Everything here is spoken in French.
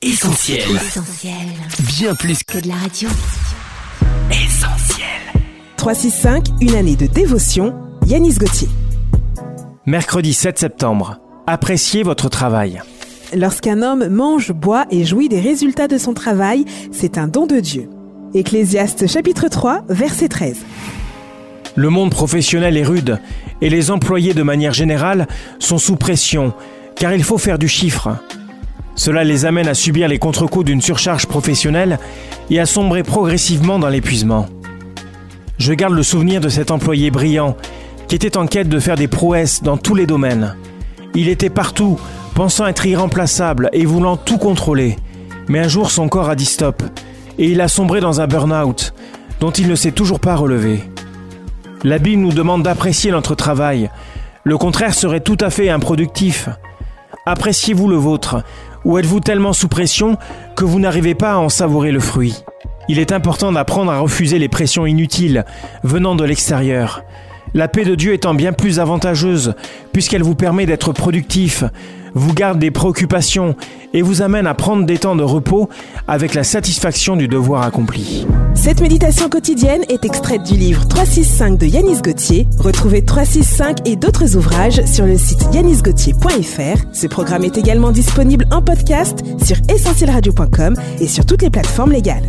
Essentiel. Essentiel. Bien plus Que de la radio. qu'essentiel. 365, une année de dévotion. Yanis Gauthier. Mercredi 7 septembre. Appréciez votre travail. Lorsqu'un homme mange, boit et jouit des résultats de son travail, c'est un don de Dieu. Ecclésiaste chapitre 3, verset 13. Le monde professionnel est rude et les employés de manière générale sont sous pression car il faut faire du chiffre. Cela les amène à subir les contre-coups d'une surcharge professionnelle et à sombrer progressivement dans l'épuisement. Je garde le souvenir de cet employé brillant qui était en quête de faire des prouesses dans tous les domaines. Il était partout, pensant être irremplaçable et voulant tout contrôler. Mais un jour son corps a dit stop et il a sombré dans un burn-out dont il ne s'est toujours pas relevé. La Bible nous demande d'apprécier notre travail. Le contraire serait tout à fait improductif. Appréciez-vous le vôtre ou êtes-vous tellement sous pression que vous n'arrivez pas à en savourer le fruit? Il est important d'apprendre à refuser les pressions inutiles venant de l'extérieur. La paix de Dieu étant bien plus avantageuse puisqu'elle vous permet d'être productif, vous garde des préoccupations et vous amène à prendre des temps de repos avec la satisfaction du devoir accompli. Cette méditation quotidienne est extraite du livre 365 de Yanis Gauthier. Retrouvez 365 et d'autres ouvrages sur le site yanisgauthier.fr. Ce programme est également disponible en podcast sur essentielradio.com et sur toutes les plateformes légales.